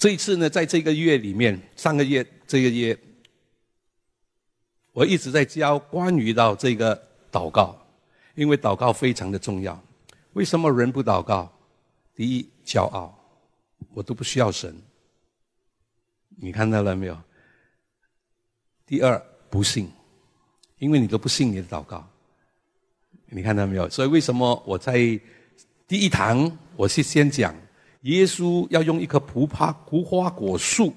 这一次呢，在这个月里面，上个月这个月，我一直在教关于到这个祷告，因为祷告非常的重要。为什么人不祷告？第一，骄傲，我都不需要神。你看到了没有？第二，不信，因为你都不信你的祷告。你看到没有？所以为什么我在第一堂我是先讲耶稣要用一棵葡萄无花果树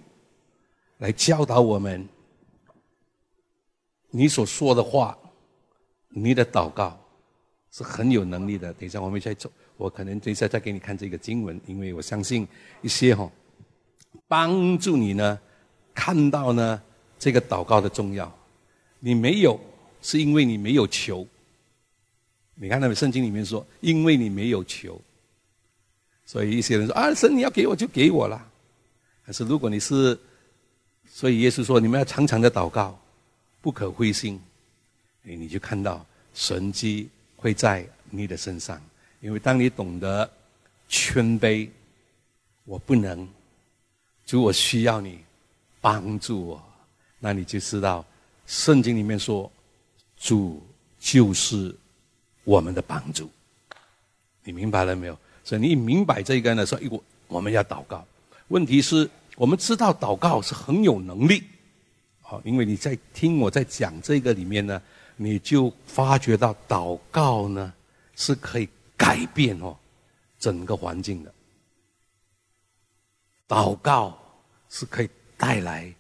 来教导我们，你所说的话，你的祷告是很有能力的。等一下我们再走，我可能等一下再给你看这个经文，因为我相信一些哈。帮助你呢，看到呢这个祷告的重要。你没有，是因为你没有求。你看那圣经里面说，因为你没有求，所以一些人说啊，神你要给我就给我了。可是如果你是，所以耶稣说你们要常常的祷告，不可灰心。哎，你就看到神迹会在你的身上，因为当你懂得谦卑，我不能。主，我需要你帮助我，那你就知道，圣经里面说，主就是我们的帮助。你明白了没有？所以你明白这个呢？说，我我们要祷告。问题是我们知道祷告是很有能力，好，因为你在听我在讲这个里面呢，你就发觉到祷告呢是可以改变哦整个环境的。祷告是可以带来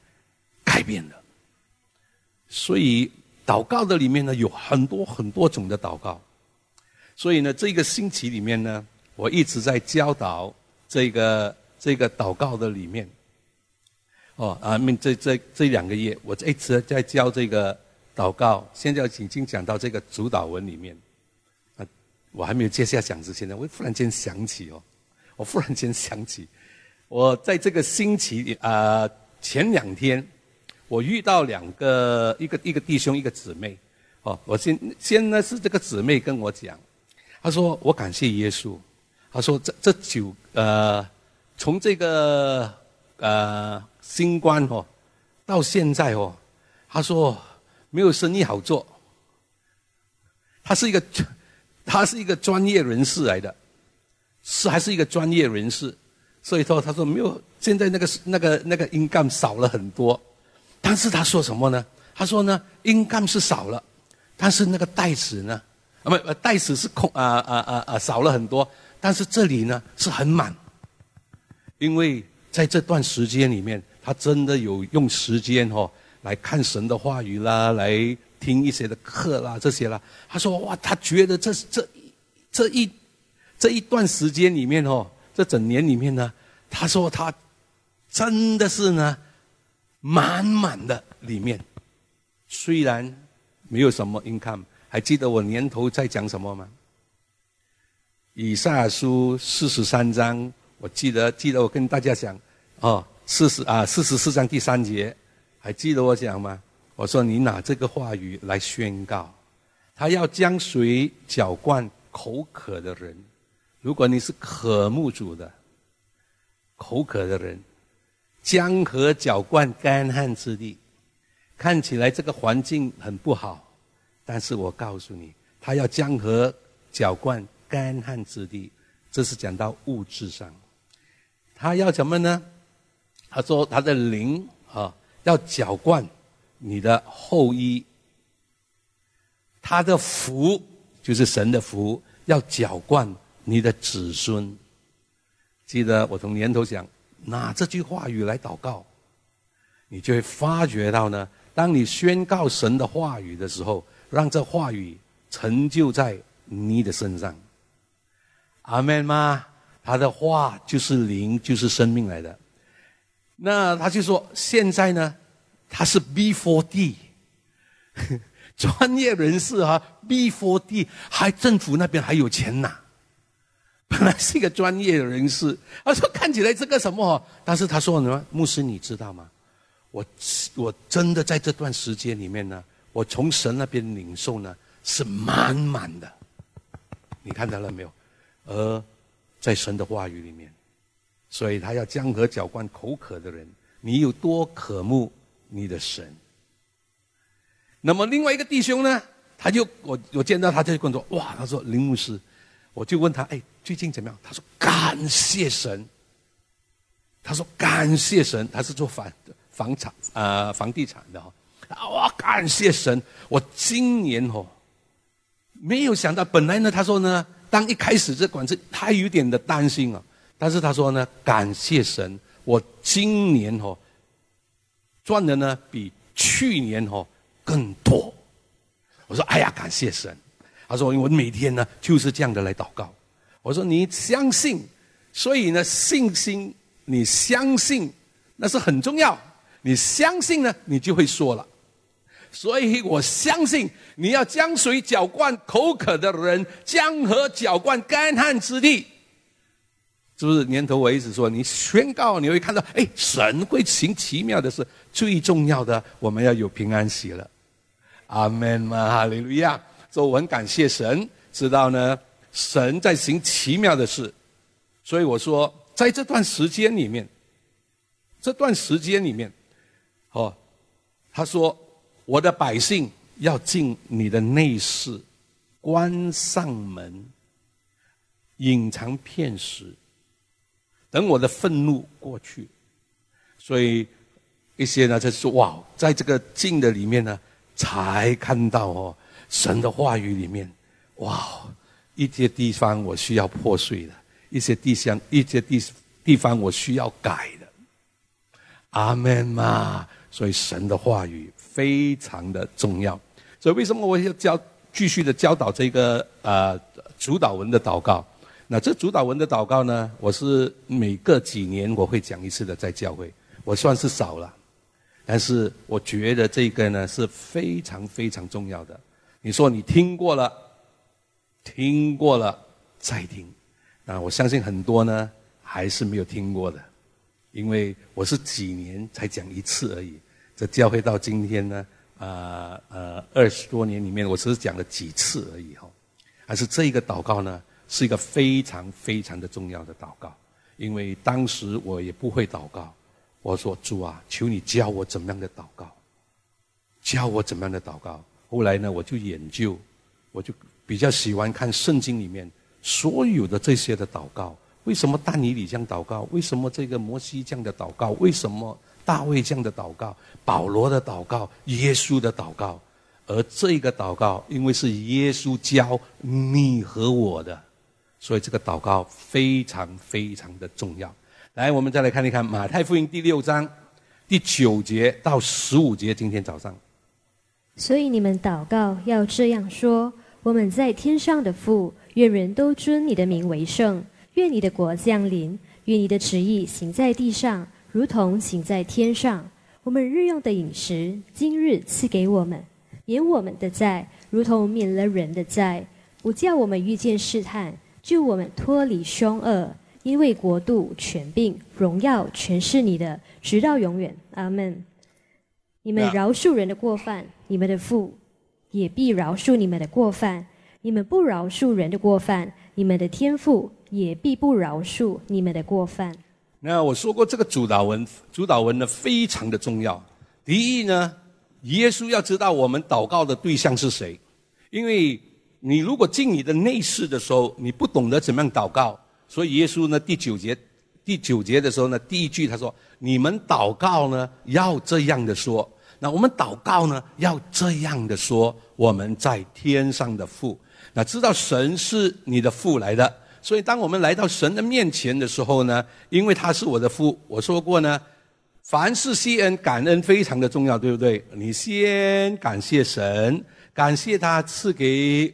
改变的，所以祷告的里面呢有很多很多种的祷告，所以呢这个星期里面呢，我一直在教导这个这个祷告的里面，哦啊，面这这这两个月，我一直在教这个祷告，现在已经讲到这个主导文里面，啊，我还没有接下讲之前呢，我忽然间想起哦，我忽然间想起。我在这个星期啊前两天，我遇到两个一个一个弟兄一个姊妹，哦，我先先呢是这个姊妹跟我讲，她说我感谢耶稣，他说这这九呃从这个呃新冠哦到现在哦，他说没有生意好做，他是一个他是一个专业人士来的，是还是一个专业人士。所以说，他说没有，现在那个那个那个音杠少了很多，但是他说什么呢？他说呢，音杠是少了，但是那个袋子呢，啊不，袋子是空啊啊啊啊少了很多，但是这里呢是很满，因为在这段时间里面，他真的有用时间哦来看神的话语啦，来听一些的课啦这些啦。他说哇，他觉得这这这一这一段时间里面哦。这整年里面呢，他说他真的是呢，满满的里面，虽然没有什么 income，还记得我年头在讲什么吗？以下书四十三章，我记得记得我跟大家讲，哦，四十啊四十四章第三节，还记得我讲吗？我说你拿这个话语来宣告，他要将水搅灌口渴的人。如果你是渴慕主的、口渴的人，江河搅灌干旱之地，看起来这个环境很不好，但是我告诉你，他要江河搅灌干旱之地，这是讲到物质上，他要什么呢？他说他的灵啊，要浇灌你的后裔，他的福就是神的福，要浇灌。你的子孙，记得我从年头讲，拿这句话语来祷告，你就会发觉到呢。当你宣告神的话语的时候，让这话语成就在你的身上。阿门吗？他的话就是灵，就是生命来的。那他就说，现在呢，他是 B4D，专业人士啊，B4D 还政府那边还有钱拿。本来是一个专业的人士，他说看起来这个什么，但是他说什么？牧师，你知道吗？我我真的在这段时间里面呢，我从神那边领受呢是满满的，你看到了没有？而在神的话语里面所以他要江河搅灌口渴的人。你有多渴慕你的神？那么另外一个弟兄呢？他就我我见到他就跟我说：哇，他说林牧师，我就问他，哎，最近怎么样？他说感谢神。他说感谢神，他是做房房产啊房地产的哈。哇，感谢神，我今年哦，没有想到，本来呢，他说呢，当一开始这管子，他有点的担心啊，但是他说呢，感谢神。我今年哦赚的呢比去年哦更多。我说：“哎呀，感谢神。”他说：“我每天呢就是这样的来祷告。”我说：“你相信，所以呢信心，你相信那是很重要。你相信呢，你就会说了。所以我相信你要将水搅灌口渴的人，江河搅灌干旱之地。”是不是年头我一直说，你宣告你会看到，哎，神会行奇妙的事。最重要的，我们要有平安喜乐。阿门嘛，哈利路亚！所以我很感谢神，知道呢，神在行奇妙的事。所以我说，在这段时间里面，这段时间里面，哦，他说，我的百姓要进你的内室，关上门，隐藏片时。等我的愤怒过去，所以一些呢，就是哇，在这个静的里面呢，才看到哦，神的话语里面，哇，一些地方我需要破碎的，一些地方，一些地地方我需要改的。阿门嘛，所以神的话语非常的重要。所以为什么我要教继续的教导这个呃主导文的祷告？那这主导文的祷告呢？我是每隔几年我会讲一次的，在教会，我算是少了，但是我觉得这个呢是非常非常重要的。你说你听过了，听过了再听，那我相信很多呢还是没有听过的，因为我是几年才讲一次而已。这教会到今天呢，啊呃二十多年里面，我只是讲了几次而已哈，还是这一个祷告呢？是一个非常非常的重要的祷告，因为当时我也不会祷告。我说：“主啊，求你教我怎么样的祷告，教我怎么样的祷告。”后来呢，我就研究，我就比较喜欢看圣经里面所有的这些的祷告。为什么但尼里这样祷告？为什么这个摩西这样的祷告？为什么大卫这样的祷告？保罗的祷告？耶稣的祷告？而这个祷告，因为是耶稣教你和我的。所以这个祷告非常非常的重要。来，我们再来看一看马太福音第六章第九节到十五节。今天早上，所以你们祷告要这样说：我们在天上的父，愿人都尊你的名为圣。愿你的国降临。愿你的旨意行在地上，如同行在天上。我们日用的饮食，今日赐给我们，免我们的债，如同免了人的债，不叫我们遇见试探。救我们脱离凶恶，因为国度、权柄、荣耀全是你的，直到永远。阿门。你们饶恕人的过犯，你们的父也必饶恕你们的过犯；你们不饶恕人的过犯，你们的天父也必不饶恕你们的过犯。那我说过，这个主导文，主导文呢非常的重要。第一呢，耶稣要知道我们祷告的对象是谁，因为。你如果进你的内室的时候，你不懂得怎么样祷告，所以耶稣呢第九节，第九节的时候呢，第一句他说：“你们祷告呢要这样的说。”那我们祷告呢要这样的说：“我们在天上的父。”那知道神是你的父来的，所以当我们来到神的面前的时候呢，因为他是我的父，我说过呢，凡事谢恩感恩非常的重要，对不对？你先感谢神，感谢他赐给。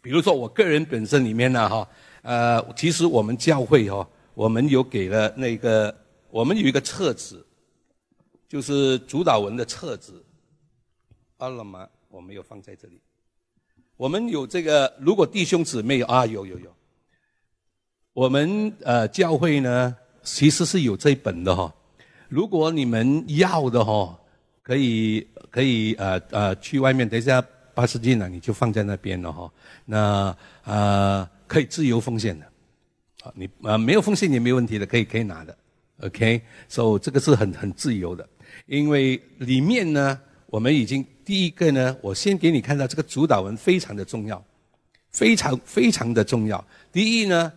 比如说，我个人本身里面呢，哈，呃，其实我们教会哈，我们有给了那个，我们有一个册子，就是主导文的册子，阿拉玛，我没有放在这里。我们有这个，如果弟兄姊妹啊，有有有，我们呃教会呢，其实是有这本的哈。如果你们要的哈，可以可以呃呃去外面，等一下。八十斤呢，你就放在那边了哈。那啊，可以自由奉献的，啊，你啊没有奉献也没问题的，可以可以拿的，OK，所以这个是很很自由的，因为里面呢，我们已经第一个呢，我先给你看到这个主导文非常的重要，非常非常的重要。第一呢，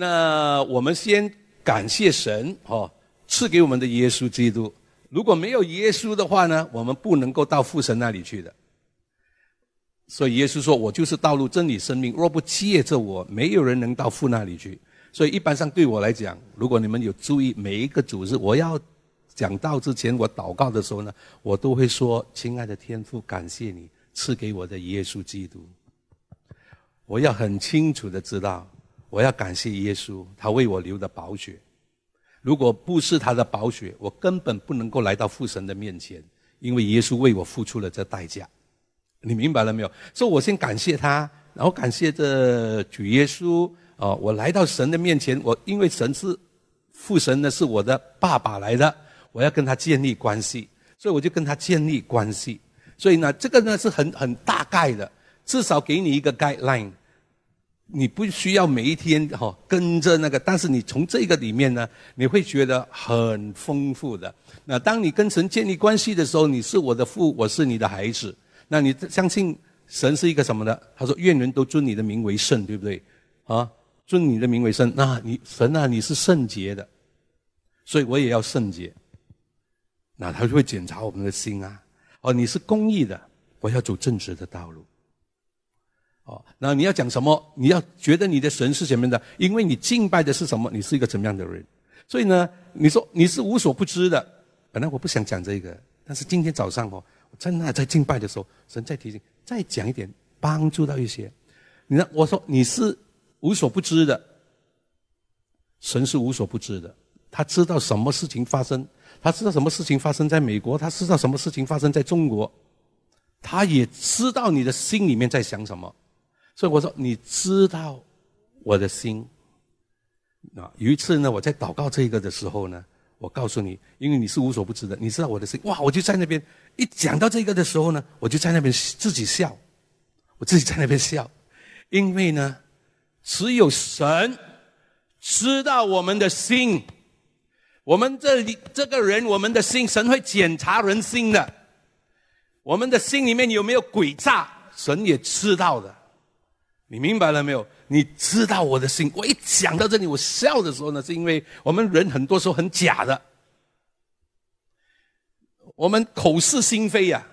那我们先感谢神哦，赐给我们的耶稣基督。如果没有耶稣的话呢，我们不能够到父神那里去的。所以耶稣说：“我就是道路、真理、生命。若不借着我，没有人能到父那里去。”所以一般上对我来讲，如果你们有注意每一个组织，我要讲到之前，我祷告的时候呢，我都会说：“亲爱的天父，感谢你赐给我的耶稣基督。”我要很清楚的知道，我要感谢耶稣，他为我流的宝血。如果不是他的宝血，我根本不能够来到父神的面前，因为耶稣为我付出了这代价。你明白了没有？所以我先感谢他，然后感谢这主耶稣。哦，我来到神的面前，我因为神是父神呢，是我的爸爸来的，我要跟他建立关系，所以我就跟他建立关系。所以呢，这个呢是很很大概的，至少给你一个 guideline。你不需要每一天哈跟着那个，但是你从这个里面呢，你会觉得很丰富的。那当你跟神建立关系的时候，你是我的父，我是你的孩子。那你相信神是一个什么呢？他说：“愿人都尊你的名为圣，对不对？”啊，尊你的名为圣。那你神啊，你是圣洁的，所以我也要圣洁。那他就会检查我们的心啊。哦，你是公义的，我要走正直的道路。哦，那你要讲什么？你要觉得你的神是什么的？因为你敬拜的是什么？你是一个怎么样的人？所以呢，你说你是无所不知的。本来我不想讲这个，但是今天早上哦，我真的在敬拜的时候，神在提醒，再讲一点，帮助到一些。你看，我说你是无所不知的，神是无所不知的，他知道什么事情发生，他知道什么事情发生在美国，他知道什么事情发生在中国，他也知道你的心里面在想什么。所以我说，你知道我的心。啊，有一次呢，我在祷告这个的时候呢，我告诉你，因为你是无所不知的，你知道我的心。哇，我就在那边一讲到这个的时候呢，我就在那边自己笑，我自己在那边笑，因为呢，只有神知道我们的心，我们这里这个人，我们的心，神会检查人心的，我们的心里面有没有诡诈，神也知道的。你明白了没有？你知道我的心。我一讲到这里，我笑的时候呢，是因为我们人很多时候很假的，我们口是心非呀。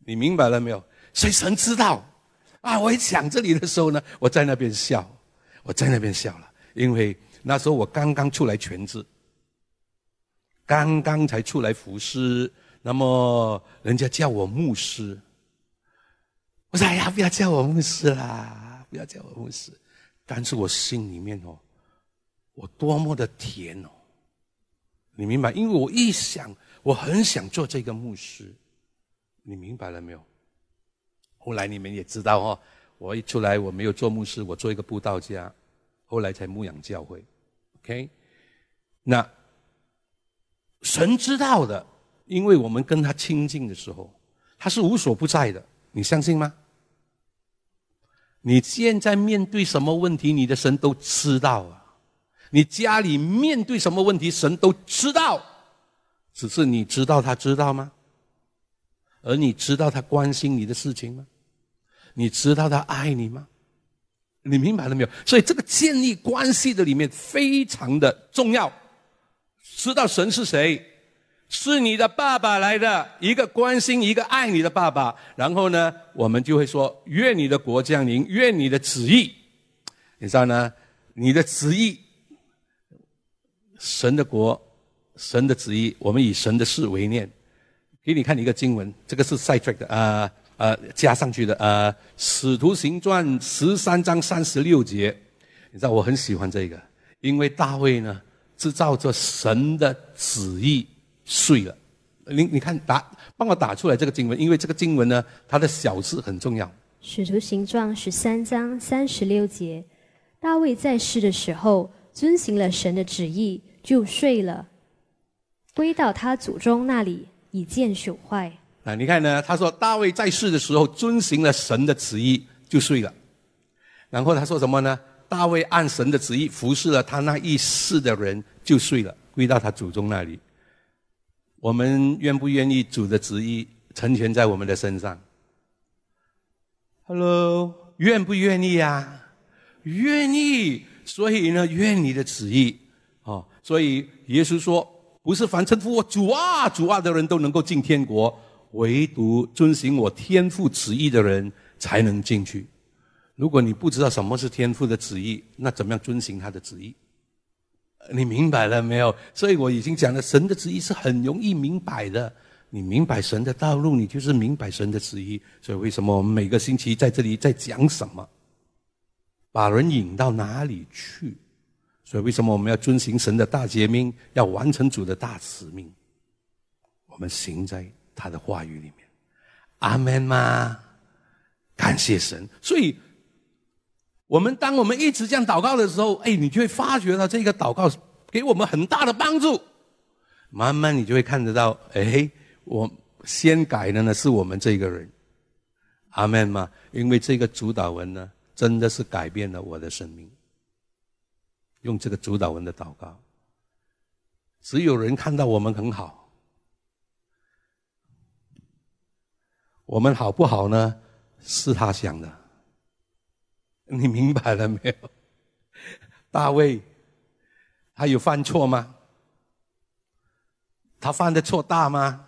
你明白了没有？所以神知道啊。我一讲这里的时候呢，我在那边笑，我在那边笑了，因为那时候我刚刚出来全职，刚刚才出来服侍，那么人家叫我牧师，我说：“哎呀，不要叫我牧师啦。”不要叫我牧师，但是我心里面哦，我多么的甜哦，你明白？因为我一想，我很想做这个牧师，你明白了没有？后来你们也知道哦，我一出来我没有做牧师，我做一个布道家，后来才牧养教会。OK，那神知道的，因为我们跟他亲近的时候，他是无所不在的，你相信吗？你现在面对什么问题，你的神都知道啊。你家里面对什么问题，神都知道，只是你知道他知道吗？而你知道他关心你的事情吗？你知道他爱你吗？你明白了没有？所以这个建立关系的里面非常的重要，知道神是谁。是你的爸爸来的，一个关心、一个爱你的爸爸。然后呢，我们就会说：愿你的国降临，愿你的旨意。你知道呢？你的旨意，神的国，神的旨意，我们以神的事为念。给你看一个经文，这个是 side track 的，呃呃，加上去的，呃，《使徒行传》十三章三十六节。你知道我很喜欢这个，因为大卫呢，是照着神的旨意。睡了，你你看打，帮我打出来这个经文，因为这个经文呢，它的小字很重要。使徒行状十三章三十六节，大卫在世的时候遵行了神的旨意，就睡了，归到他祖宗那里，以见朽坏。啊，你看呢？他说大卫在世的时候遵行了神的旨意，就睡了。然后他说什么呢？大卫按神的旨意服侍了他那一世的人，就睡了，归到他祖宗那里。我们愿不愿意主的旨意成全在我们的身上？Hello，愿不愿意呀？愿意。所以呢，愿你的旨意哦。所以耶稣说，不是凡称呼我主啊、主啊的人都能够进天国，唯独遵行我天父旨意的人才能进去。如果你不知道什么是天父的旨意，那怎么样遵行他的旨意？你明白了没有？所以我已经讲了，神的旨意是很容易明白的。你明白神的道路，你就是明白神的旨意。所以为什么我们每个星期在这里在讲什么？把人引到哪里去？所以为什么我们要遵循神的大诫命，要完成主的大使命？我们行在他的话语里面。阿门吗？感谢神。所以。我们当我们一直这样祷告的时候，哎，你就会发觉到这个祷告给我们很大的帮助。慢慢你就会看得到，哎，我先改的呢是我们这个人，阿门吗？因为这个主导文呢，真的是改变了我的生命。用这个主导文的祷告，只有人看到我们很好，我们好不好呢？是他想的。你明白了没有？大卫，他有犯错吗？他犯的错大吗？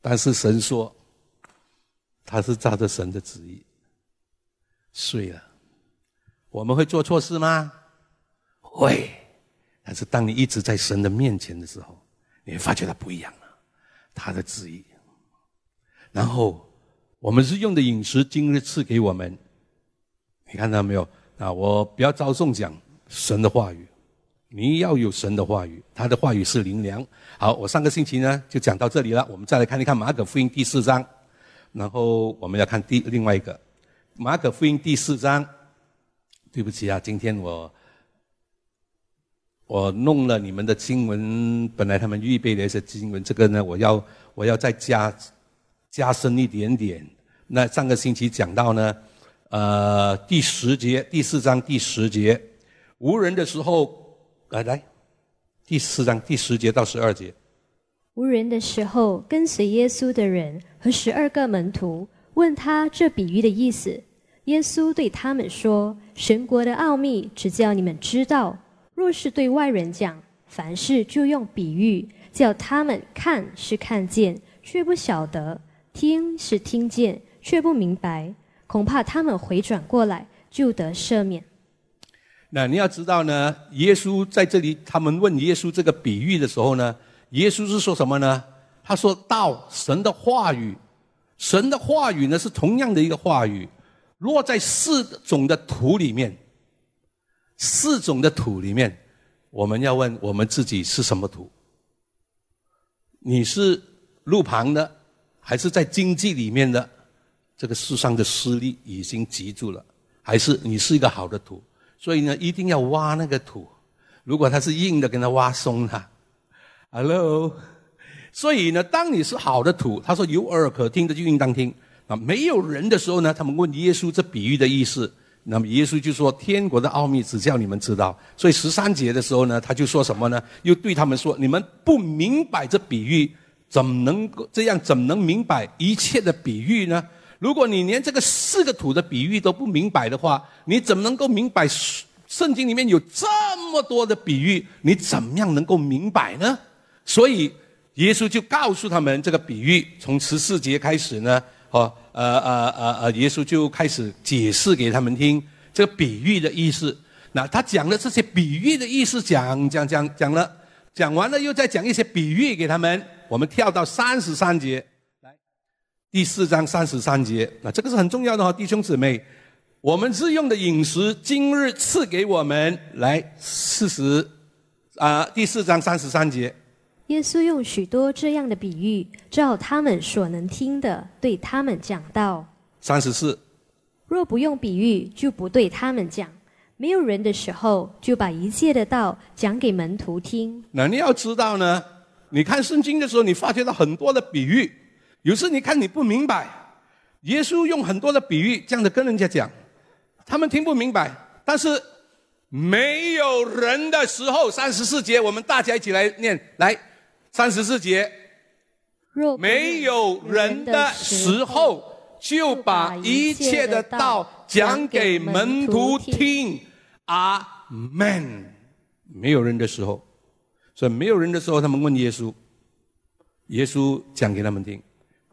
但是神说，他是照着神的旨意睡了。我们会做错事吗？会。但是当你一直在神的面前的时候，你会发觉他不一样了，他的旨意。然后，我们是用的饮食，今日赐给我们。你看到没有？啊，我不要着重讲神的话语，你要有神的话语，他的话语是灵粮。好，我上个星期呢就讲到这里了。我们再来看一看马可福音第四章，然后我们要看第另外一个马可福音第四章。对不起啊，今天我我弄了你们的经文，本来他们预备的一些经文，这个呢我要我要再加加深一点点。那上个星期讲到呢。呃，第十节，第四章第十节，无人的时候，来来，第四章第十节到十二节，无人的时候，跟随耶稣的人和十二个门徒问他这比喻的意思。耶稣对他们说：“神国的奥秘只叫你们知道，若是对外人讲，凡事就用比喻，叫他们看是看见，却不晓得；听是听见，却不明白。”恐怕他们回转过来就得赦免。那你要知道呢，耶稣在这里，他们问耶稣这个比喻的时候呢，耶稣是说什么呢？他说到神的话语，神的话语呢是同样的一个话语，落在四种的土里面，四种的土里面，我们要问我们自己是什么土？你是路旁的，还是在经济里面的？这个世上的势力已经集住了，还是你是一个好的土，所以呢，一定要挖那个土。如果它是硬的，跟它挖松它。Hello，所以呢，当你是好的土，他说有耳可听的就应当听啊。没有人的时候呢，他们问耶稣这比喻的意思，那么耶稣就说天国的奥秘只叫你们知道。所以十三节的时候呢，他就说什么呢？又对他们说：你们不明白这比喻，怎么能够这样？怎么能明白一切的比喻呢？如果你连这个四个土的比喻都不明白的话，你怎么能够明白圣经里面有这么多的比喻？你怎么样能够明白呢？所以耶稣就告诉他们这个比喻，从十四节开始呢，哦，呃呃呃呃，耶稣就开始解释给他们听这个比喻的意思。那他讲的这些比喻的意思，讲讲讲讲了，讲完了又再讲一些比喻给他们。我们跳到三十三节。第四章三十三节，那这个是很重要的哈，弟兄姊妹，我们日用的饮食，今日赐给我们来四十啊，第四章三十三节，耶稣用许多这样的比喻，照他们所能听的，对他们讲道。三十四，若不用比喻，就不对他们讲；没有人的时候，就把一切的道讲给门徒听。那你要知道呢，你看圣经的时候，你发觉到很多的比喻。有时你看你不明白，耶稣用很多的比喻这样的跟人家讲，他们听不明白。但是没有人的时候，三十四节，我们大家一起来念，来，三十四节，没有人的时候，就把一切的道讲给门徒听。阿门。没有人的时候，所以没有人的时候，他们问耶稣，耶稣讲给他们听。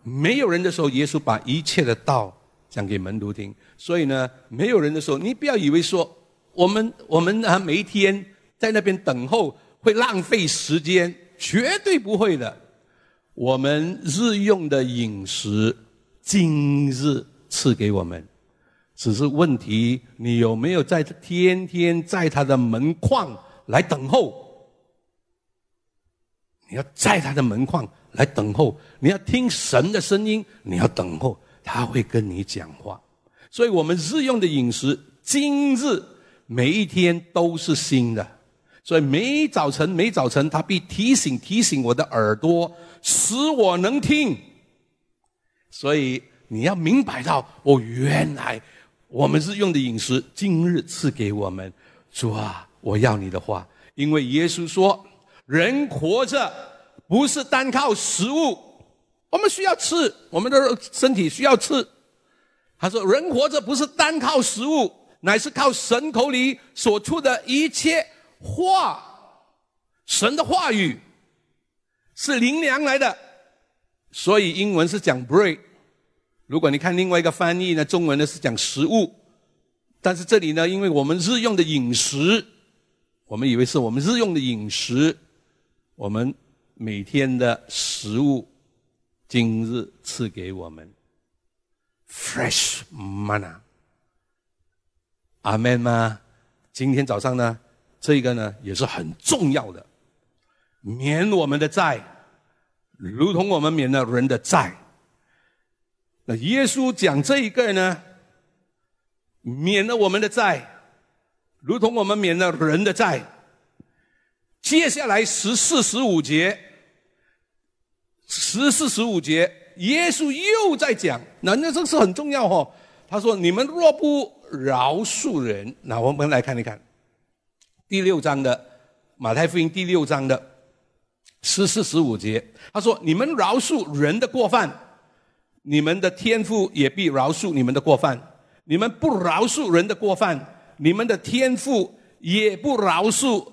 没有人的时候，耶稣把一切的道讲给门徒听。所以呢，没有人的时候，你不要以为说我们我们啊每一天在那边等候会浪费时间，绝对不会的。我们日用的饮食，今日赐给我们，只是问题你有没有在天天在他的门框来等候？你要在他的门框。来等候，你要听神的声音，你要等候，他会跟你讲话。所以，我们日用的饮食，今日每一天都是新的。所以，每早晨每早晨，他必提醒提醒我的耳朵，使我能听。所以，你要明白到，哦，原来我们日用的饮食，今日赐给我们。主啊，我要你的话，因为耶稣说，人活着。不是单靠食物，我们需要吃，我们的身体需要吃。他说：“人活着不是单靠食物，乃是靠神口里所出的一切话。神的话语是灵粮来的，所以英文是讲 bread。如果你看另外一个翻译呢，中文呢是讲食物。但是这里呢，因为我们日用的饮食，我们以为是我们日用的饮食，我们。”每天的食物，今日赐给我们 fresh manna。阿门吗？今天早上呢，这个呢也是很重要的，免我们的债，如同我们免了人的债。那耶稣讲这一个呢，免了我们的债，如同我们免了人的债。接下来十四、十五节，十四、十五节，耶稣又在讲，那那这是很重要哦。他说：“你们若不饶恕人，那我们来看一看第六章的马太福音第六章的十四、十五节。他说：你们饶恕人的过犯，你们的天父也必饶恕你们的过犯；你们不饶恕人的过犯，你们的天父也不饶恕。”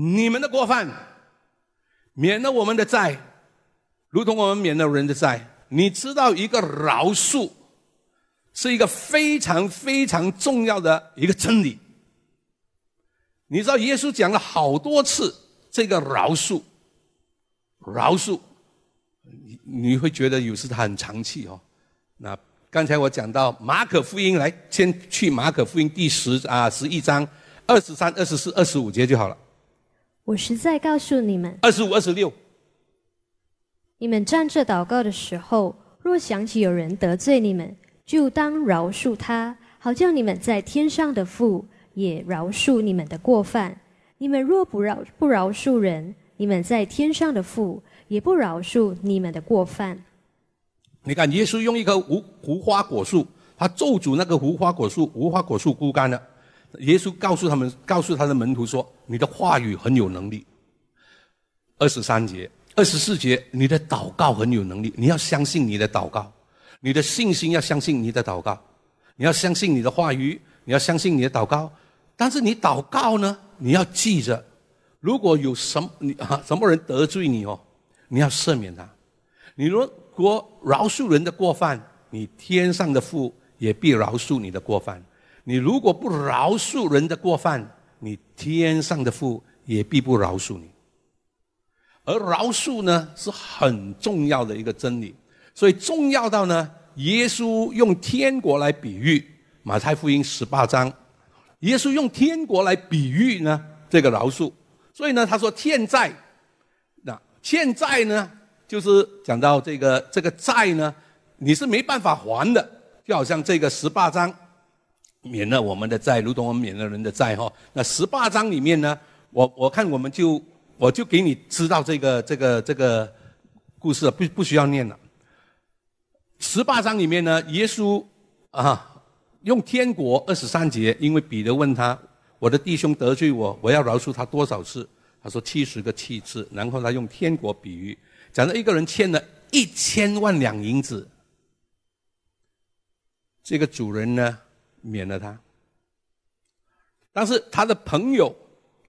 你们的过犯，免了我们的债，如同我们免了人的债。你知道一个饶恕，是一个非常非常重要的一个真理。你知道耶稣讲了好多次这个饶恕，饶恕，你你会觉得有时他很长气哦。那刚才我讲到马可福音，来先去马可福音第十啊十一章二十三、二十四、二十五节就好了。我实在告诉你们，二十五、二十六，你们站着祷告的时候，若想起有人得罪你们，就当饶恕他，好叫你们在天上的父也饶恕你们的过犯。你们若不饶不饶恕人，你们在天上的父也不饶恕你们的过犯。你看，耶稣用一棵无无花果树，他咒诅那个无花果树，无花果树枯干了。耶稣告诉他们，告诉他的门徒说：“你的话语很有能力。”二十三节、二十四节，你的祷告很有能力。你要相信你的祷告，你的信心要相信你的祷告，你要相信你的话语，你要相信你的祷告。但是你祷告呢，你要记着，如果有什么你啊什么人得罪你哦，你要赦免他。你如果饶恕人的过犯，你天上的父也必饶恕你的过犯。你如果不饶恕人的过犯，你天上的父也必不饶恕你。而饶恕呢，是很重要的一个真理，所以重要到呢，耶稣用天国来比喻马太福音十八章，耶稣用天国来比喻呢这个饶恕，所以呢，他说欠债，那欠债呢，就是讲到这个这个债呢，你是没办法还的，就好像这个十八章。免了我们的债，如同我们免了人的债哈。那十八章里面呢，我我看我们就我就给你知道这个这个这个故事，不不需要念了。十八章里面呢，耶稣啊用天国二十三节，因为彼得问他：“我的弟兄得罪我，我要饶恕他多少次？”他说：“七十个七次。”然后他用天国比喻，讲到一个人欠了一千万两银子，这个主人呢免了他，但是他的朋友、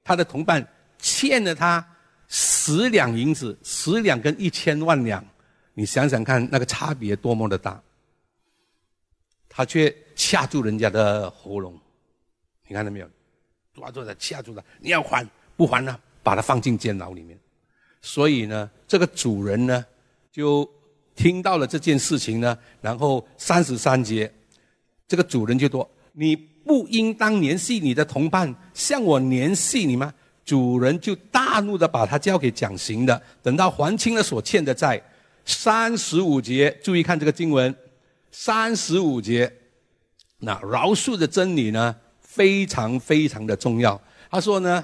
他的同伴欠了他十两银子，十两跟一千万两，你想想看，那个差别多么的大。他却掐住人家的喉咙，你看到没有？抓住他，掐住他，你要还不还呢？把他放进监牢里面。所以呢，这个主人呢，就听到了这件事情呢，然后三十三节，这个主人就说：“你不应当联系你的同伴，向我联系你吗？”主人就大怒的把他交给讲刑的，等到还清了所欠的债。三十五节，注意看这个经文。三十五节，那饶恕的真理呢，非常非常的重要。他说呢，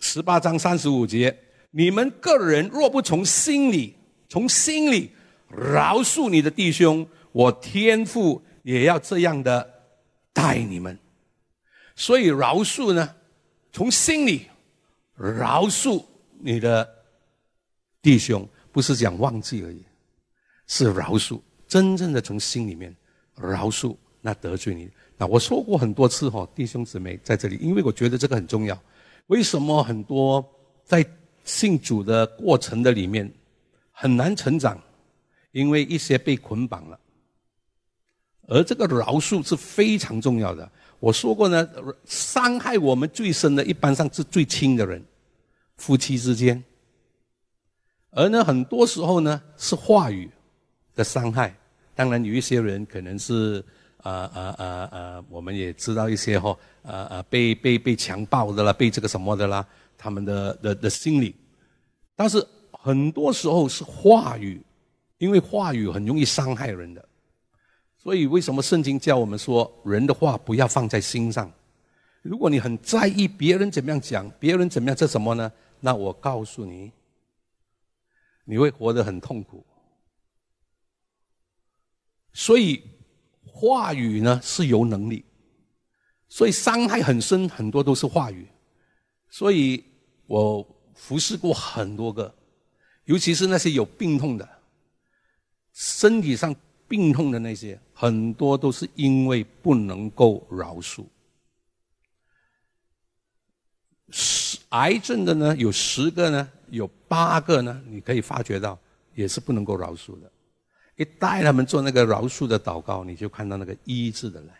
十八章三十五节，你们个人若不从心里、从心里饶恕你的弟兄，我天父也要这样的待你们。所以饶恕呢，从心里饶恕你的弟兄，不是讲忘记而已，是饶恕。真正的从心里面饶恕那得罪你，那我说过很多次哈，弟兄姊妹在这里，因为我觉得这个很重要。为什么很多在信主的过程的里面很难成长？因为一些被捆绑了。而这个饶恕是非常重要的。我说过呢，伤害我们最深的，一般上是最亲的人，夫妻之间。而呢，很多时候呢，是话语的伤害。当然，有一些人可能是啊啊啊啊，我们也知道一些哈啊啊被被被强暴的啦，被这个什么的啦，他们的的的心理。但是很多时候是话语，因为话语很容易伤害人的。所以为什么圣经教我们说人的话不要放在心上？如果你很在意别人怎么样讲，别人怎么样这什么呢？那我告诉你，你会活得很痛苦。所以话语呢是有能力，所以伤害很深，很多都是话语。所以我服侍过很多个，尤其是那些有病痛的，身体上病痛的那些，很多都是因为不能够饶恕。十癌症的呢，有十个呢，有八个呢，你可以发觉到也是不能够饶恕的。一带他们做那个饶恕的祷告，你就看到那个医治的来。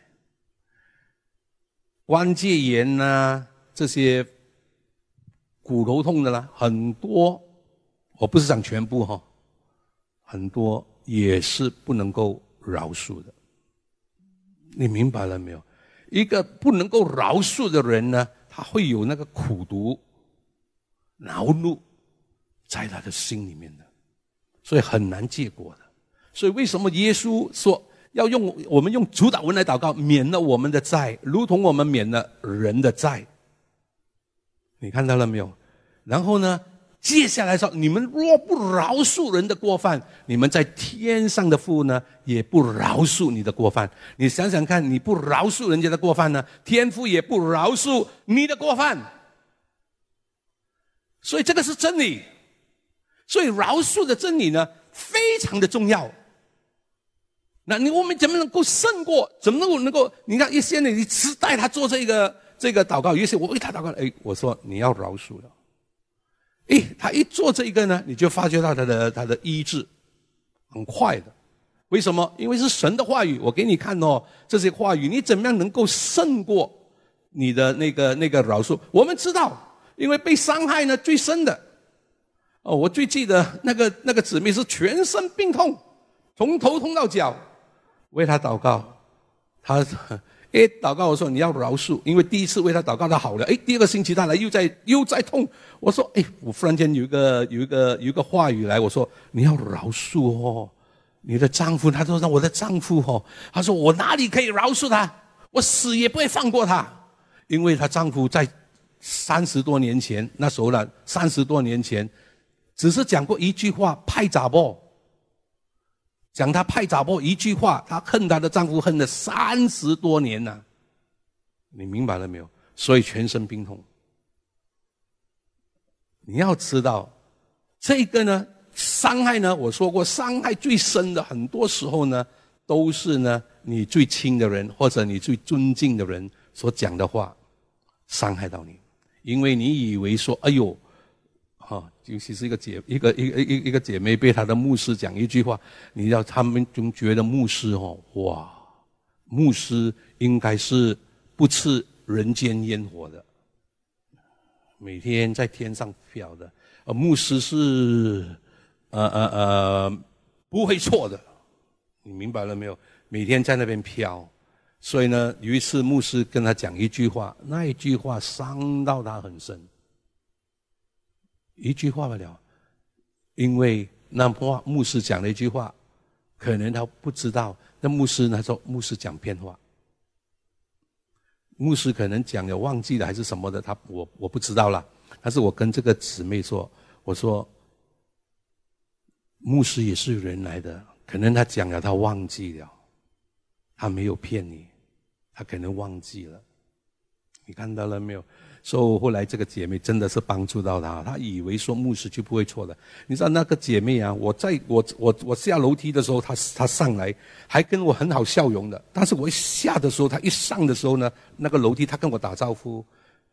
关节炎呐，这些骨头痛的啦，很多，我不是讲全部哈，很多也是不能够饶恕的。你明白了没有？一个不能够饶恕的人呢，他会有那个苦毒、恼怒在他的心里面的，所以很难结果的。所以，为什么耶稣说要用我们用主导文来祷告，免了我们的债，如同我们免了人的债？你看到了没有？然后呢，接下来说，你们若不饶恕人的过犯，你们在天上的父呢，也不饶恕你的过犯。你想想看，你不饶恕人家的过犯呢，天父也不饶恕你的过犯。所以，这个是真理。所以，饶恕的真理呢，非常的重要。那你我们怎么能够胜过？怎么能够能够？你看一些人，你只带他做这个这个祷告，于是我为他祷告，哎，我说你要饶恕了。哎，他一做这一个呢，你就发觉到他的他的医治很快的。为什么？因为是神的话语，我给你看哦，这些话语，你怎么样能够胜过你的那个那个饶恕？我们知道，因为被伤害呢最深的哦，我最记得那个那个姊妹是全身病痛，从头痛到脚。为他祷告，他哎祷告我说你要饶恕，因为第一次为他祷告他好了，哎第二个星期他来又在又在痛，我说哎我忽然间有一个有一个有一个话语来，我说你要饶恕哦，你的丈夫，他说那我的丈夫哦，他说我哪里可以饶恕他，我死也不会放过他，因为她丈夫在三十多年前那时候了，三十多年前，只是讲过一句话拍杂不。讲她派找婆一句话，她恨她的丈夫恨了三十多年呐。你明白了没有？所以全身病痛。你要知道，这个呢，伤害呢，我说过，伤害最深的，很多时候呢，都是呢，你最亲的人或者你最尊敬的人所讲的话，伤害到你，因为你以为说，哎呦，哈，尤其是一个姐，一个一个一一个姐妹被她的牧师讲一句话，你要他们总觉得牧师哦，哇，牧师应该是不吃人间烟火的。每天在天上飘的，呃，牧师是，呃呃呃，不会错的，你明白了没有？每天在那边飘，所以呢，有一次牧师跟他讲一句话，那一句话伤到他很深，一句话不了，因为那话牧师讲了一句话，可能他不知道，那牧师他说牧师讲骗话。牧师可能讲了忘记了还是什么的，他我我不知道了。但是我跟这个姊妹说，我说牧师也是人来的，可能他讲了他忘记了，他没有骗你，他可能忘记了，你看到了没有？所以后来这个姐妹真的是帮助到她，她以为说牧师就不会错的。你知道那个姐妹啊，我在我我我下楼梯的时候，她她上来还跟我很好笑容的。但是我一下的时候，她一上的时候呢，那个楼梯她跟我打招呼，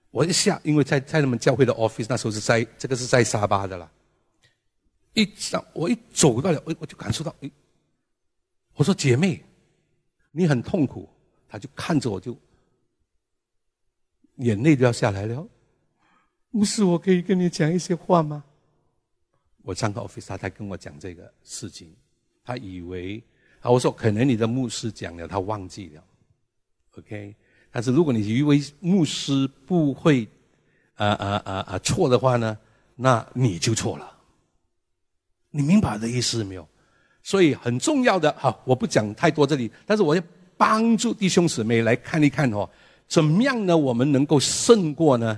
我一下，因为在在他们教会的 office 那时候是在这个是在沙巴的啦。一上我一走到了，我我就感受到，哎，我说姐妹，你很痛苦，她就看着我就。眼泪都要下来了，牧师，我可以跟你讲一些话吗？我上个 office，他跟我讲这个事情，他以为啊，我说可能你的牧师讲了，他忘记了，OK。但是如果你以为牧师不会啊啊啊啊错的话呢，那你就错了。你明白我的意思没有？所以很重要的，好，我不讲太多这里，但是我要帮助弟兄姊妹来看一看哦。怎么样呢？我们能够胜过呢？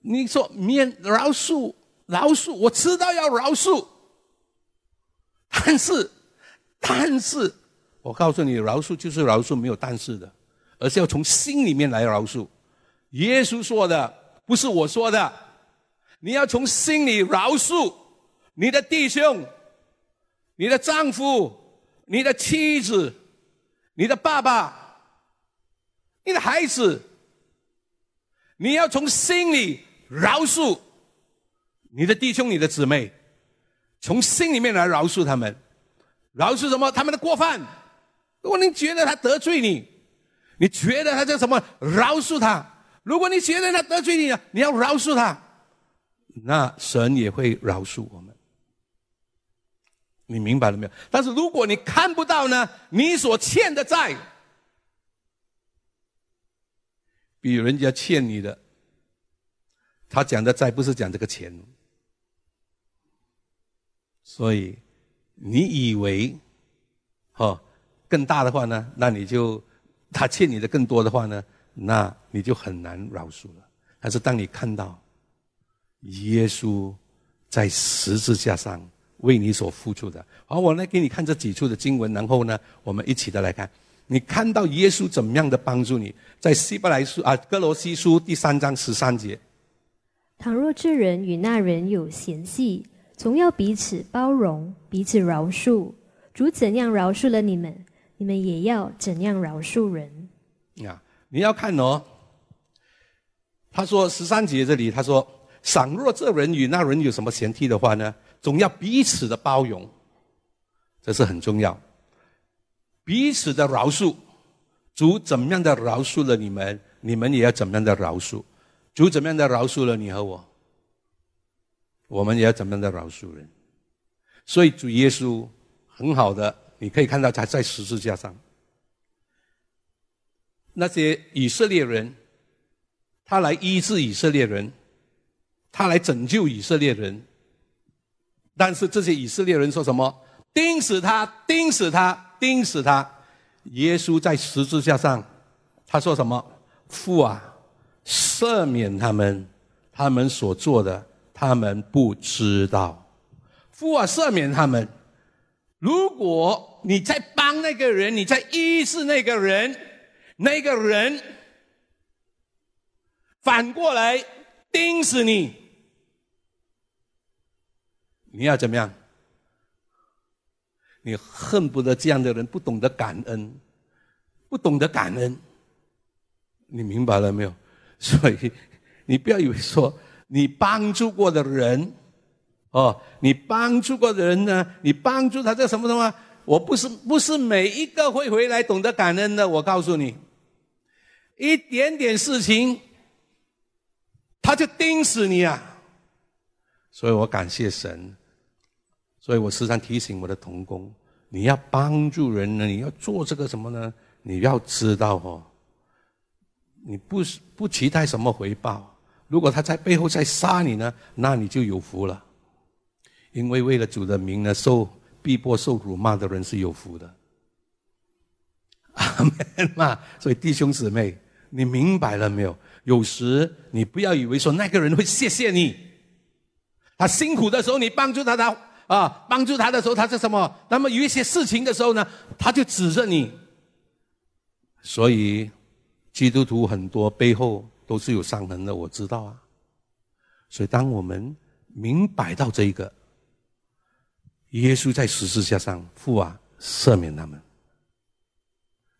你说免饶恕，饶恕，我知道要饶恕，但是，但是，我告诉你，饶恕就是饶恕，没有但是的，而是要从心里面来饶恕。耶稣说的，不是我说的，你要从心里饶恕你的弟兄、你的丈夫、你的妻子、你的爸爸。你的孩子，你要从心里饶恕你的弟兄、你的姊妹，从心里面来饶恕他们。饶恕什么？他们的过犯。如果你觉得他得罪你，你觉得他叫什么？饶恕他。如果你觉得他得罪你了，你要饶恕他，那神也会饶恕我们。你明白了没有？但是如果你看不到呢？你所欠的债。比人家欠你的，他讲的债不是讲这个钱，所以你以为，哦，更大的话呢，那你就他欠你的更多的话呢，那你就很难饶恕了。但是当你看到耶稣在十字架上为你所付出的，好，我来给你看这几处的经文，然后呢，我们一起的来看。你看到耶稣怎么样的帮助你？在希伯来书啊，哥罗西书第三章十三节。倘若这人与那人有嫌隙，总要彼此包容，彼此饶恕。主怎样饶恕了你们，你们也要怎样饶恕人。啊，你要看哦。他说十三节这里，他说：倘若这人与那人有什么嫌隙的话呢，总要彼此的包容，这是很重要。彼此的饶恕，主怎么样的饶恕了你们，你们也要怎么样的饶恕。主怎么样的饶恕了你和我，我们也要怎么样的饶恕人。所以主耶稣很好的，你可以看到他在十字架上，那些以色列人，他来医治以色列人，他来拯救以色列人，但是这些以色列人说什么？钉死他，钉死他。钉死他！耶稣在十字架上，他说什么？父啊，赦免他们，他们所做的，他们不知道。父啊，赦免他们。如果你在帮那个人，你在医治那个人，那个人反过来盯死你，你要怎么样？你恨不得这样的人不懂得感恩，不懂得感恩，你明白了没有？所以你不要以为说你帮助过的人，哦，你帮助过的人呢，你帮助他这什么什么，我不是不是每一个会回来懂得感恩的。我告诉你，一点点事情，他就盯死你啊！所以我感谢神。所以我时常提醒我的童工：你要帮助人呢，你要做这个什么呢？你要知道哦，你不不期待什么回报。如果他在背后在杀你呢，那你就有福了。因为为了主的名呢，受逼迫、受辱骂的人是有福的。阿门嘛！所以弟兄姊妹，你明白了没有？有时你不要以为说那个人会谢谢你，他辛苦的时候你帮助他，他。啊，帮助他的时候，他是什么？那么有一些事情的时候呢，他就指着你。所以，基督徒很多背后都是有伤痕的，我知道啊。所以，当我们明白到这个，耶稣在十字架上，父啊，赦免他们，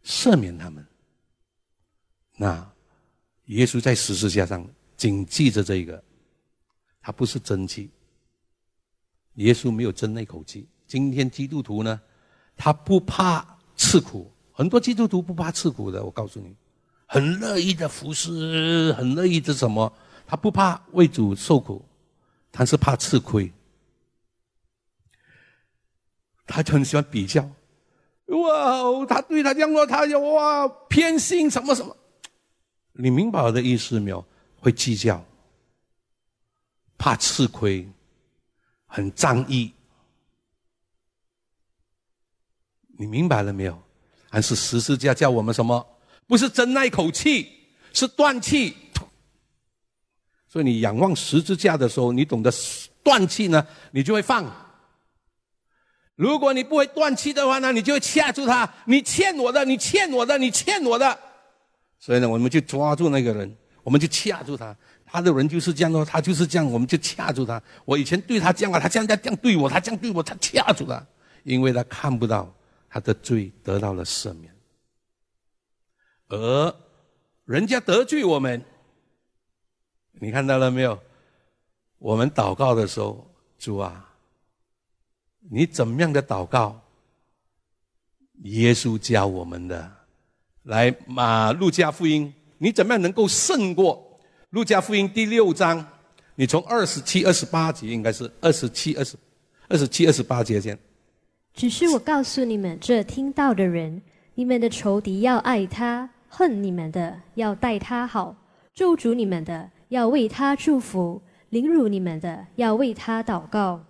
赦免他们。那耶稣在十字架上谨记着这个，他不是真气。耶稣没有争那口气。今天基督徒呢，他不怕吃苦，很多基督徒不怕吃苦的。我告诉你，很乐意的服侍，很乐意的什么？他不怕为主受苦，他是怕吃亏。他就很喜欢比较，哇哦，他对他这样说，他就哇偏心什么什么。你明白我的意思没有？会计较，怕吃亏。很仗义，你明白了没有？还是十字架叫我们什么？不是争那口气，是断气。所以你仰望十字架的时候，你懂得断气呢，你就会放。如果你不会断气的话呢，你就会掐住他。你欠我的，你欠我的，你欠我的。所以呢，我们就抓住那个人，我们就掐住他。他的人就是这样哦，他就是这样，我们就掐住他。我以前对他这样啊，他这样这样对我，他这样对我，他掐住他，因为他看不到他的罪得到了赦免，而人家得罪我们，你看到了没有？我们祷告的时候，主啊，你怎么样的祷告？耶稣教我们的，来马路加福音，你怎么样能够胜过？路加福音第六章，你从二十七、二十八节，应该是二十七、二十、二十七、二十八节先。只是我告诉你们，这听到的人，你们的仇敌要爱他，恨你们的要待他好，咒诅你们的要为他祝福，凌辱你们的要为他祷告。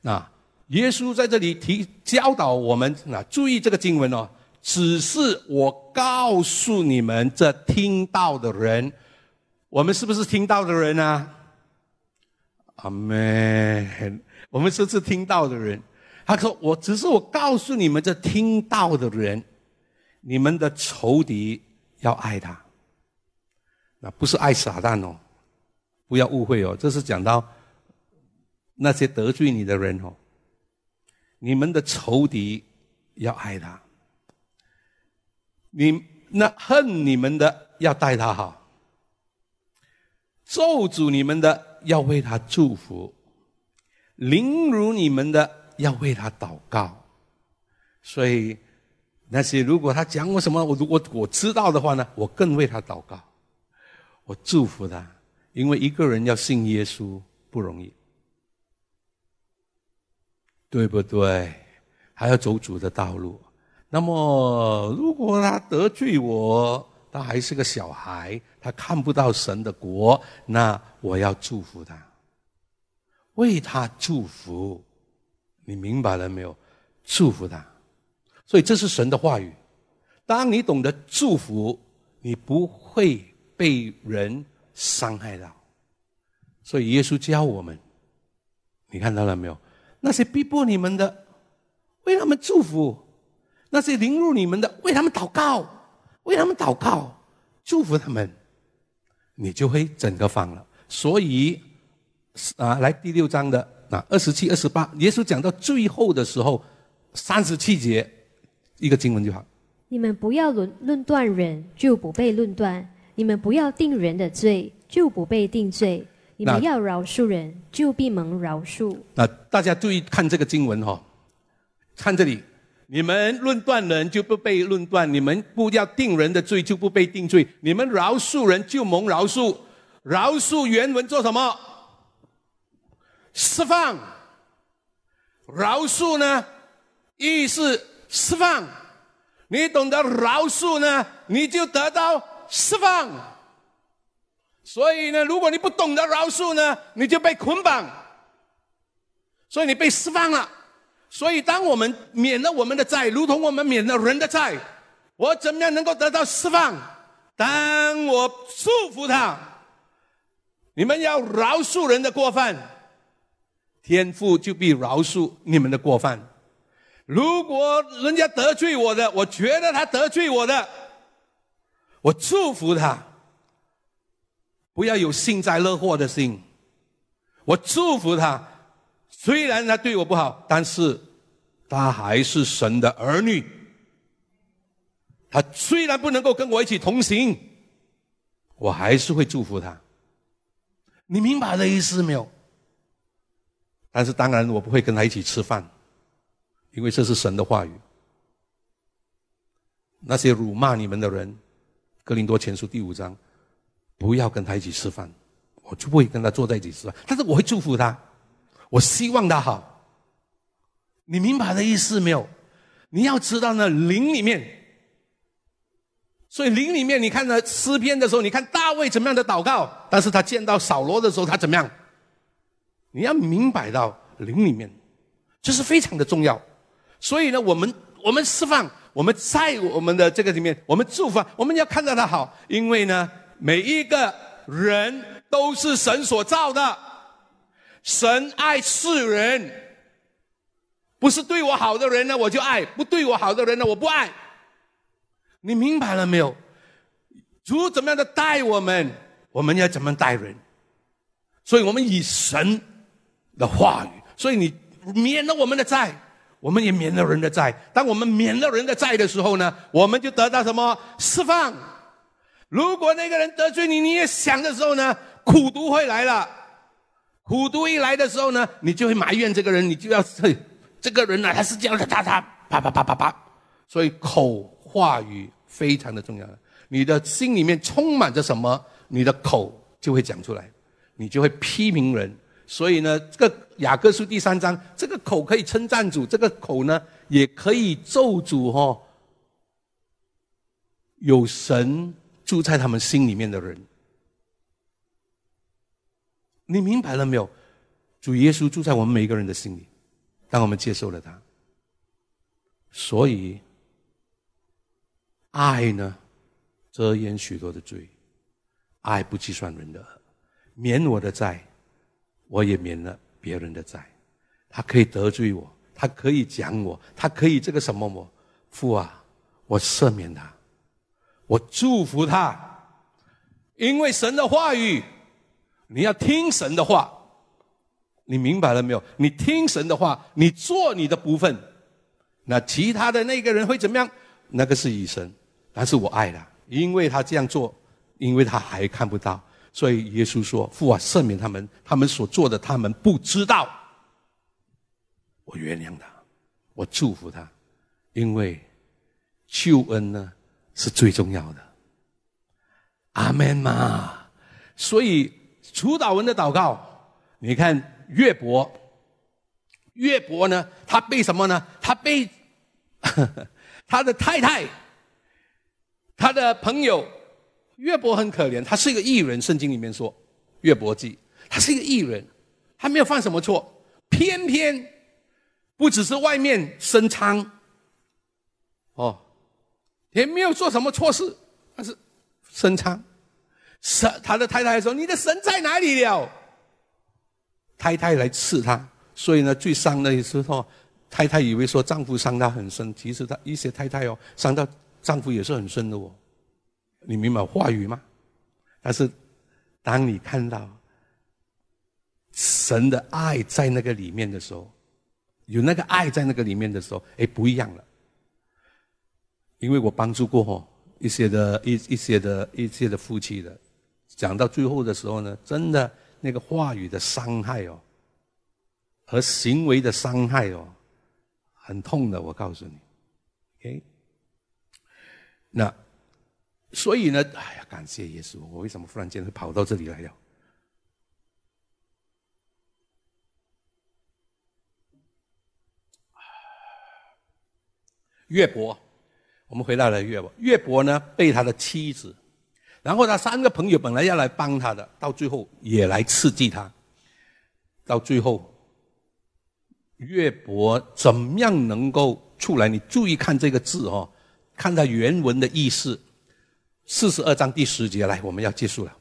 那耶稣在这里提教导我们，那注意这个经文哦。只是我告诉你们，这听到的人。我们是不是听到的人啊？阿门！我们是不是听到的人？他说：“我只是我告诉你们这听到的人，你们的仇敌要爱他，那不是爱撒旦哦，不要误会哦，这是讲到那些得罪你的人哦，你们的仇敌要爱他，你那恨你们的要待他好。”咒诅你们的要为他祝福，凌辱你们的要为他祷告。所以那些如果他讲我什么，我如果我知道的话呢，我更为他祷告，我祝福他，因为一个人要信耶稣不容易，对不对？还要走主的道路。那么如果他得罪我，他还是个小孩，他看不到神的国，那我要祝福他，为他祝福，你明白了没有？祝福他，所以这是神的话语。当你懂得祝福，你不会被人伤害到。所以耶稣教我们，你看到了没有？那些逼迫你们的，为他们祝福；那些凌辱你们的，为他们祷告，为他们祷告，祝福他们，你就会整个放了。所以，啊，来第六章的啊，二十七、二十八，耶稣讲到最后的时候，三十七节，一个经文就好。你们不要论论断人，就不被论断；你们不要定人的罪，就不被定罪；你们要饶恕人，就必蒙饶恕。那大家注意看这个经文哈，看这里，你们论断人就不被论断；你们不要定人的罪，就不被定罪；你们饶恕人就蒙饶恕。饶恕原文做什么？释放。饶恕呢，意思释放。你懂得饶恕呢，你就得到释放。所以呢，如果你不懂得饶恕呢，你就被捆绑。所以你被释放了。所以当我们免了我们的债，如同我们免了人的债，我怎么样能够得到释放？当我祝福他，你们要饶恕人的过犯，天父就必饶恕你们的过犯。如果人家得罪我的，我觉得他得罪我的，我祝福他，不要有幸灾乐祸的心。我祝福他，虽然他对我不好，但是他还是神的儿女。他虽然不能够跟我一起同行，我还是会祝福他。你明白的意思没有？但是当然，我不会跟他一起吃饭。因为这是神的话语。那些辱骂你们的人，《格林多前书》第五章，不要跟他一起吃饭，我就不会跟他坐在一起吃饭。但是我会祝福他，我希望他好。你明白的意思没有？你要知道呢，灵里面。所以灵里面，你看呢诗篇的时候，你看大卫怎么样的祷告，但是他见到扫罗的时候，他怎么样？你要明白到灵里面，这是非常的重要。所以呢，我们我们释放，我们在我们的这个里面，我们祝福，我们要看到他好，因为呢，每一个人都是神所造的，神爱世人，不是对我好的人呢我就爱，不对我好的人呢我不爱，你明白了没有？主怎么样的待我们，我们要怎么待人？所以我们以神的话语，所以你免了我们的债。我们也免了人的债。当我们免了人的债的时候呢，我们就得到什么释放？如果那个人得罪你，你也想的时候呢，苦毒会来了。苦毒一来的时候呢，你就会埋怨这个人，你就要嘿，这个人呢，他是这样的，他他啪啪啪啪啪。所以口话语非常的重要。你的心里面充满着什么，你的口就会讲出来，你就会批评人。所以呢，这个雅各书第三章，这个口可以称赞主，这个口呢也可以咒主哈。有神住在他们心里面的人，你明白了没有？主耶稣住在我们每一个人的心里，当我们接受了他，所以爱呢遮掩许多的罪，爱不计算人的免我的债。我也免了别人的债，他可以得罪我，他可以讲我，他可以这个什么我父啊，我赦免他，我祝福他，因为神的话语，你要听神的话，你明白了没有？你听神的话，你做你的部分，那其他的那个人会怎么样？那个是以神，但是我爱他，因为他这样做，因为他还看不到。所以耶稣说：“父啊，赦免他们，他们所做的，他们不知道。我原谅他，我祝福他，因为救恩呢是最重要的。”阿门嘛。所以主导文的祷告，你看约伯，约伯呢，他被什么呢？他被 他的太太，他的朋友。约伯很可怜，他是一个艺人。圣经里面说，《约伯记》，他是一个艺人，他没有犯什么错，偏偏不只是外面生疮，哦，也没有做什么错事，但是生疮。神，他的太太说：“你的神在哪里了？”太太来刺他，所以呢，最伤的时候，太太以为说丈夫伤她很深，其实她一些太太哦，伤到丈夫也是很深的哦。你明白话语吗？但是当你看到神的爱在那个里面的时候，有那个爱在那个里面的时候，哎，不一样了。因为我帮助过哦一些的一一些的一些的夫妻的，讲到最后的时候呢，真的那个话语的伤害哦，和行为的伤害哦，很痛的。我告诉你，OK，那所以呢，哎呀，感谢耶稣！我为什么忽然间会跑到这里来了？岳伯。我们回到了岳伯，岳伯呢被他的妻子，然后他三个朋友本来要来帮他的，到最后也来刺激他。到最后，岳伯怎么样能够出来？你注意看这个字哦，看他原文的意思。四十二章第十节，来，我们要结束了。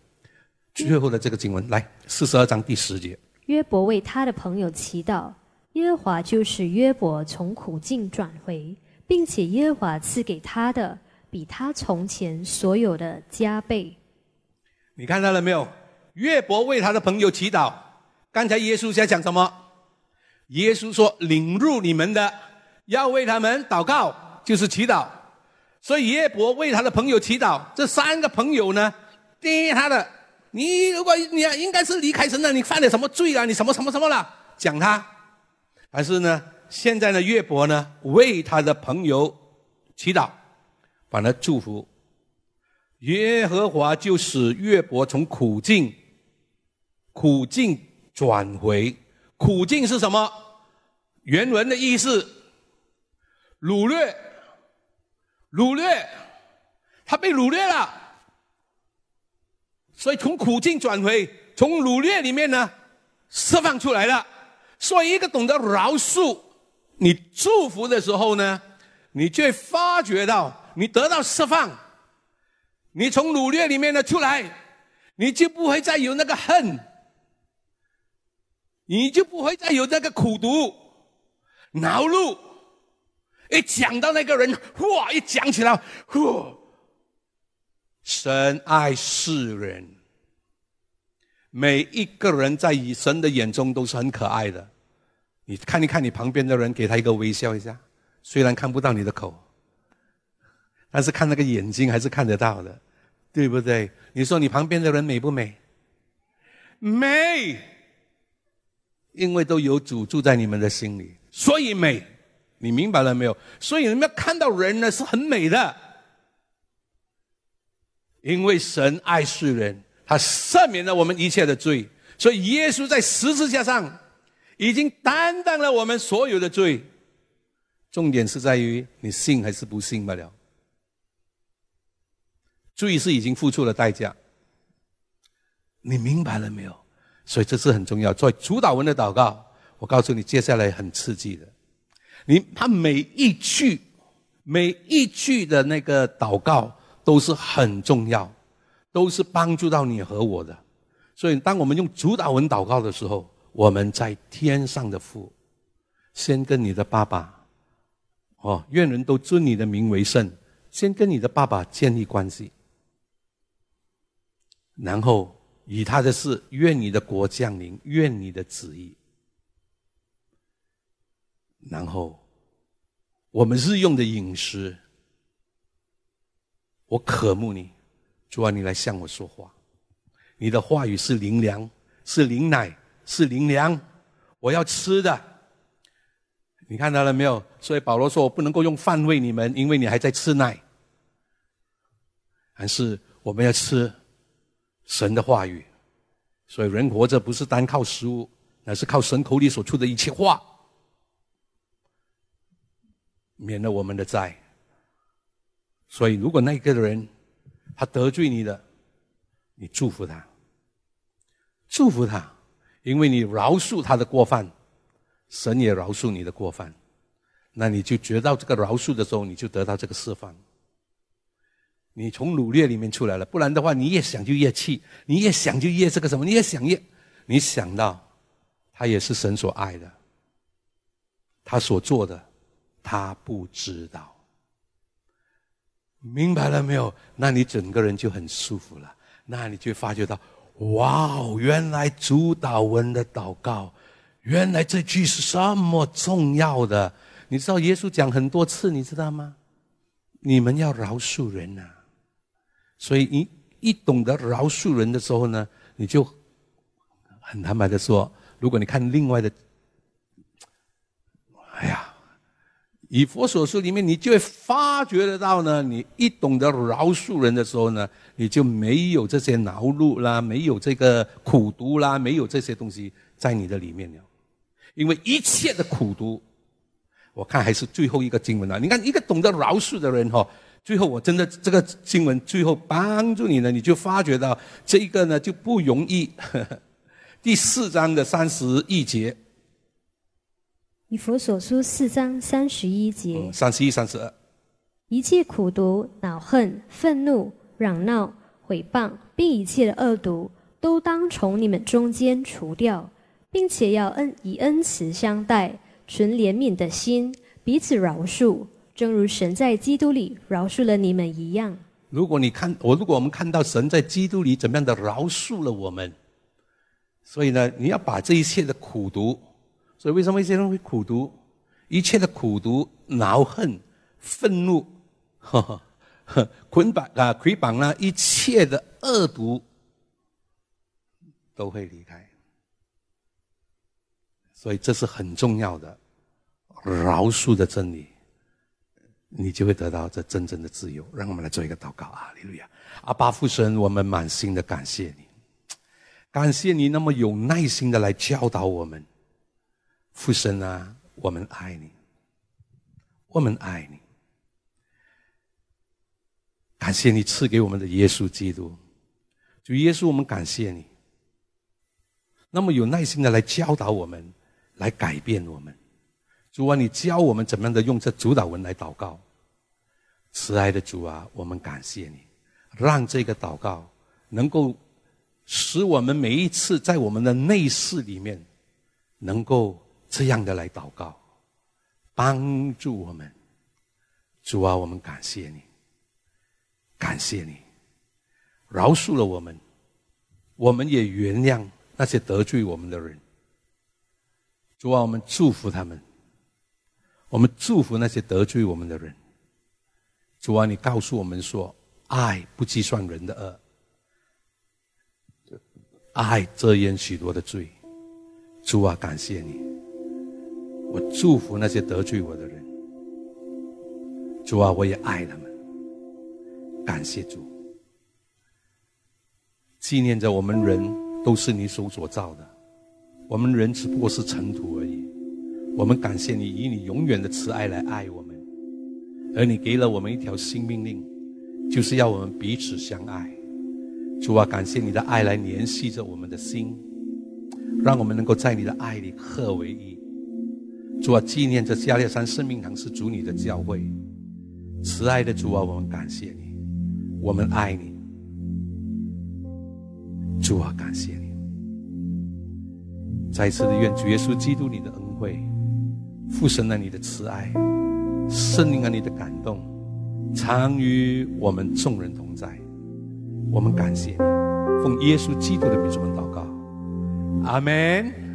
最后的这个经文，来，四十二章第十节。约伯为他的朋友祈祷，耶和华就是约伯从苦境转回。并且耶和华赐给他的，比他从前所有的加倍。你看到了没有？约伯为他的朋友祈祷。刚才耶稣在讲什么？耶稣说：“领入你们的，要为他们祷告，就是祈祷。”所以约伯为他的朋友祈祷。这三个朋友呢，第一他的，你如果你应该是离开神了，你犯了什么罪啊？你什么什么什么了？讲他，还是呢？现在的约伯呢，为他的朋友祈祷，把他祝福。耶和华就使约伯从苦境苦境转回。苦境是什么？原文的意思，掳掠，掳掠，他被掳掠了，所以从苦境转回，从掳掠里面呢释放出来了。所以一个懂得饶恕。你祝福的时候呢，你就会发觉到你得到释放，你从掳掠里面呢出来，你就不会再有那个恨，你就不会再有那个苦毒、恼怒。一讲到那个人，哇！一讲起来，呼！神爱世人，每一个人在以神的眼中都是很可爱的。你看一看你旁边的人，给他一个微笑一下，虽然看不到你的口，但是看那个眼睛还是看得到的，对不对？你说你旁边的人美不美？美，因为都有主住在你们的心里，所以美。你明白了没有？所以你们要看到人呢是很美的，因为神爱世人，他赦免了我们一切的罪，所以耶稣在十字架上。已经担当了我们所有的罪，重点是在于你信还是不信罢了。注意是已经付出了代价，你明白了没有？所以这是很重要。做主导文的祷告，我告诉你，接下来很刺激的。你他每一句、每一句的那个祷告都是很重要，都是帮助到你和我的。所以，当我们用主导文祷告的时候，我们在天上的父，先跟你的爸爸，哦，愿人都尊你的名为圣。先跟你的爸爸建立关系，然后以他的事，愿你的国降临，愿你的旨意。然后我们日用的饮食，我渴慕你，主啊，你来向我说话，你的话语是灵粮，是灵奶。是灵粮，我要吃的。你看到了没有？所以保罗说我不能够用饭喂你们，因为你还在吃奶。还是我们要吃神的话语。所以人活着不是单靠食物，而是靠神口里所出的一切话，免了我们的灾。所以如果那个人他得罪你的，你祝福他，祝福他。因为你饶恕他的过犯，神也饶恕你的过犯，那你就得到这个饶恕的时候，你就得到这个释放。你从掳掠里面出来了，不然的话，你越想就越气，你越想就越这个什么，你越想越，你想到他也是神所爱的，他所做的，他不知道。明白了没有？那你整个人就很舒服了。那你就发觉到，哇哦，原来主导文的祷告，原来这句是这么重要的。你知道耶稣讲很多次，你知道吗？你们要饶恕人呐。所以你一懂得饶恕人的时候呢，你就很坦白的说，如果你看另外的，哎呀。以佛所说里面，你就会发觉得到呢。你一懂得饶恕人的时候呢，你就没有这些恼怒啦，没有这个苦毒啦，没有这些东西在你的里面了。因为一切的苦毒，我看还是最后一个经文啊。你看一个懂得饶恕的人哈，最后我真的这个经文最后帮助你呢，你就发觉到这一个呢就不容易。第四章的三十一节。以佛所书四章三十一节，三十一、三十二，一切苦毒、恼恨、愤怒、嚷闹、毁谤，并一切的恶毒，都当从你们中间除掉，并且要恩以恩慈相待，存怜悯的心，彼此饶恕，正如神在基督里饶恕了你们一样。如果你看我，如果我们看到神在基督里怎么样的饶恕了我们，所以呢，你要把这一切的苦毒。所以，为什么一些人会苦读？一切的苦读、恼恨、愤怒、呵 呵捆绑啊、捆绑啊，一切的恶毒都会离开。所以，这是很重要的饶恕的真理，你就会得到这真正的自由。让我们来做一个祷告啊！利路亚！阿巴父神，我们满心的感谢你，感谢你那么有耐心的来教导我们。父神啊，我们爱你，我们爱你，感谢你赐给我们的耶稣基督，主耶稣，我们感谢你，那么有耐心的来教导我们，来改变我们。主啊，你教我们怎么样的用这主导文来祷告。慈爱的主啊，我们感谢你，让这个祷告能够使我们每一次在我们的内室里面能够。这样的来祷告，帮助我们，主啊，我们感谢你，感谢你，饶恕了我们，我们也原谅那些得罪我们的人。主啊，我们祝福他们，我们祝福那些得罪我们的人。主啊，你告诉我们说，爱不计算人的恶，爱遮掩许多的罪。主啊，感谢你。我祝福那些得罪我的人，主啊，我也爱他们。感谢主，纪念着我们人都是你手所造的，我们人只不过是尘土而已。我们感谢你以你永远的慈爱来爱我们，而你给了我们一条新命令，就是要我们彼此相爱。主啊，感谢你的爱来联系着我们的心，让我们能够在你的爱里合为一。主啊，纪念着加列山生命堂是主你的教会，慈爱的主啊，我们感谢你，我们爱你。主啊，感谢你，再次的愿主耶稣基督你的恩惠，父神啊你的慈爱，圣灵啊你的感动，常与我们众人同在。我们感谢你，奉耶稣基督的名，我们祷告，阿门。